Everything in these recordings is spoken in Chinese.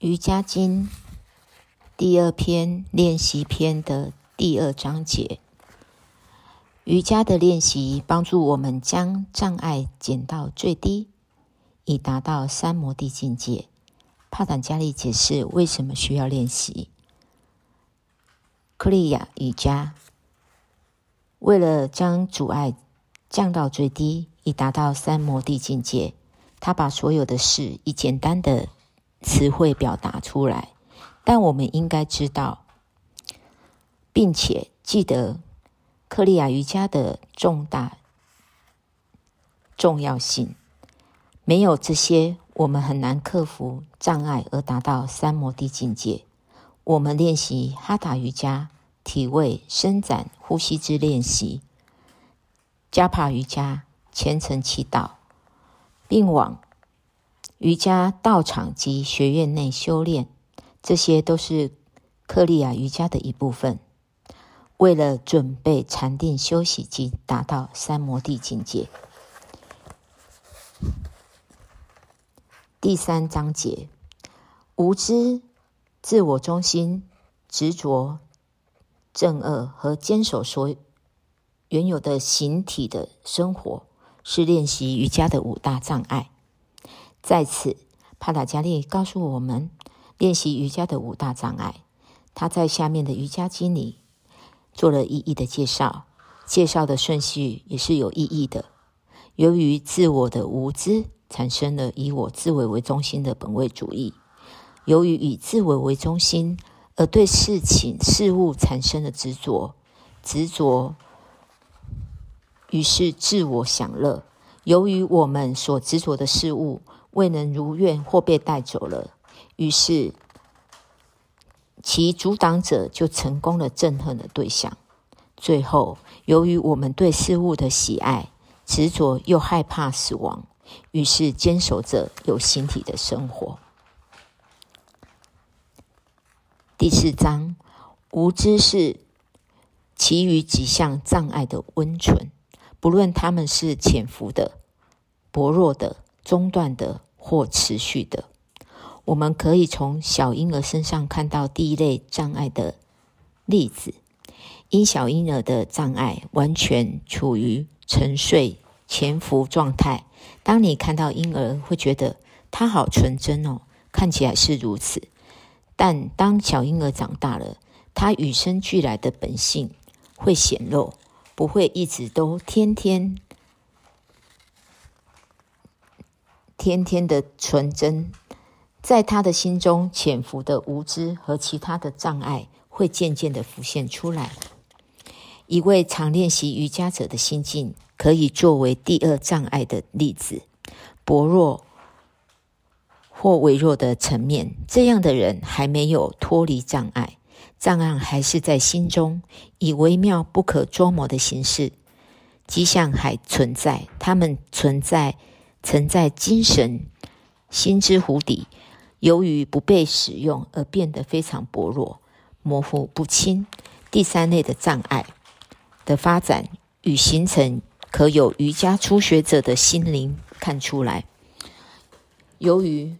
瑜伽经第二篇练习篇的第二章节。瑜伽的练习帮助我们将障碍减到最低，以达到三摩地境界。帕坦加利解释为什么需要练习。克利亚瑜伽为了将阻碍降到最低，以达到三摩地境界，他把所有的事以简单的。词汇表达出来，但我们应该知道，并且记得克利亚瑜伽的重大重要性。没有这些，我们很难克服障碍而达到三摩地境界。我们练习哈达瑜伽、体位伸展、呼吸之练习、加帕瑜伽、虔诚祈祷，并往。瑜伽道场及学院内修炼，这些都是克利亚瑜伽的一部分。为了准备禅定休息及达到三摩地境界。第三章节：无知、自我中心、执着、正恶和坚守所原有的形体的生活，是练习瑜伽的五大障碍。在此，帕塔加利告诉我们练习瑜伽的五大障碍。他在下面的瑜伽经里做了一一的介绍，介绍的顺序也是有意义的。由于自我的无知，产生了以我自为为中心的本位主义；由于以自我为中心，而对事情事物产生了执着，执着于是自我享乐。由于我们所执着的事物，未能如愿或被带走了，于是其阻挡者就成功了憎恨的对象。最后，由于我们对事物的喜爱、执着又害怕死亡，于是坚守着有形体的生活。第四章，无知是其余几项障碍的温存，不论他们是潜伏的、薄弱的。中断的或持续的，我们可以从小婴儿身上看到第一类障碍的例子。因小婴儿的障碍完全处于沉睡潜伏状态。当你看到婴儿，会觉得他好纯真哦，看起来是如此。但当小婴儿长大了，他与生俱来的本性会显露，不会一直都天天。天天的纯真，在他的心中潜伏的无知和其他的障碍，会渐渐的浮现出来。一位常练习瑜伽者的心境，可以作为第二障碍的例子：薄弱或微弱的层面。这样的人还没有脱离障碍，障碍还是在心中，以微妙不可捉摸的形式，迹象还存在。他们存在。曾在精神心之湖底，由于不被使用而变得非常薄弱、模糊不清。第三类的障碍的发展与形成，可有瑜伽初学者的心灵看出来。由于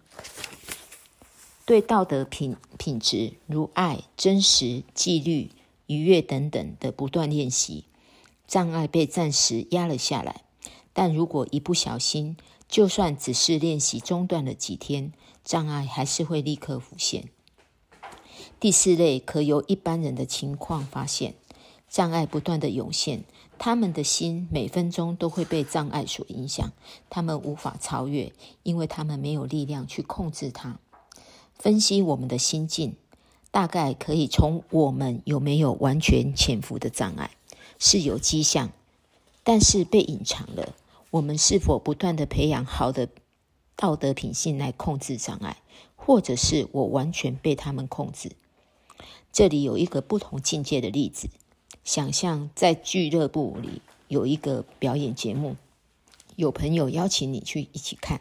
对道德品品质如爱、真实、纪律、愉悦等等的不断练习，障碍被暂时压了下来。但如果一不小心，就算只是练习中断了几天，障碍还是会立刻浮现。第四类可由一般人的情况发现，障碍不断的涌现，他们的心每分钟都会被障碍所影响，他们无法超越，因为他们没有力量去控制它。分析我们的心境，大概可以从我们有没有完全潜伏的障碍，是有迹象，但是被隐藏了。我们是否不断的培养好的道德品性来控制障碍，或者是我完全被他们控制？这里有一个不同境界的例子：想象在俱乐部里有一个表演节目，有朋友邀请你去一起看，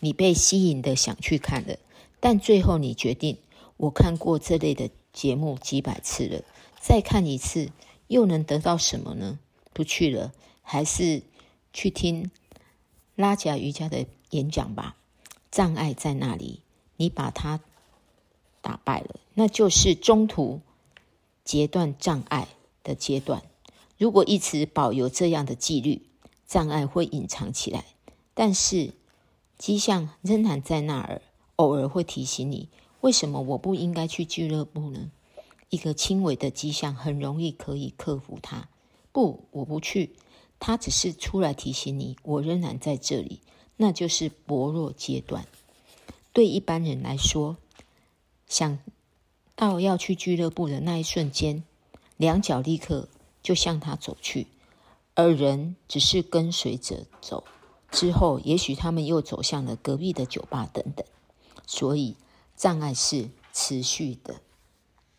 你被吸引的想去看了，但最后你决定，我看过这类的节目几百次了，再看一次又能得到什么呢？不去了，还是？去听拉贾瑜伽的演讲吧。障碍在那里，你把它打败了，那就是中途截断障碍的阶段。如果一直保有这样的纪律，障碍会隐藏起来，但是迹象仍然在那儿，偶尔会提醒你：为什么我不应该去俱乐部呢？一个轻微的迹象很容易可以克服它。不，我不去。他只是出来提醒你，我仍然在这里。那就是薄弱阶段。对一般人来说，想到要去俱乐部的那一瞬间，两脚立刻。就向他走去，而人只是跟随着走。之后，也许他们又走向了隔壁的酒吧等等。所以，障碍是持续的。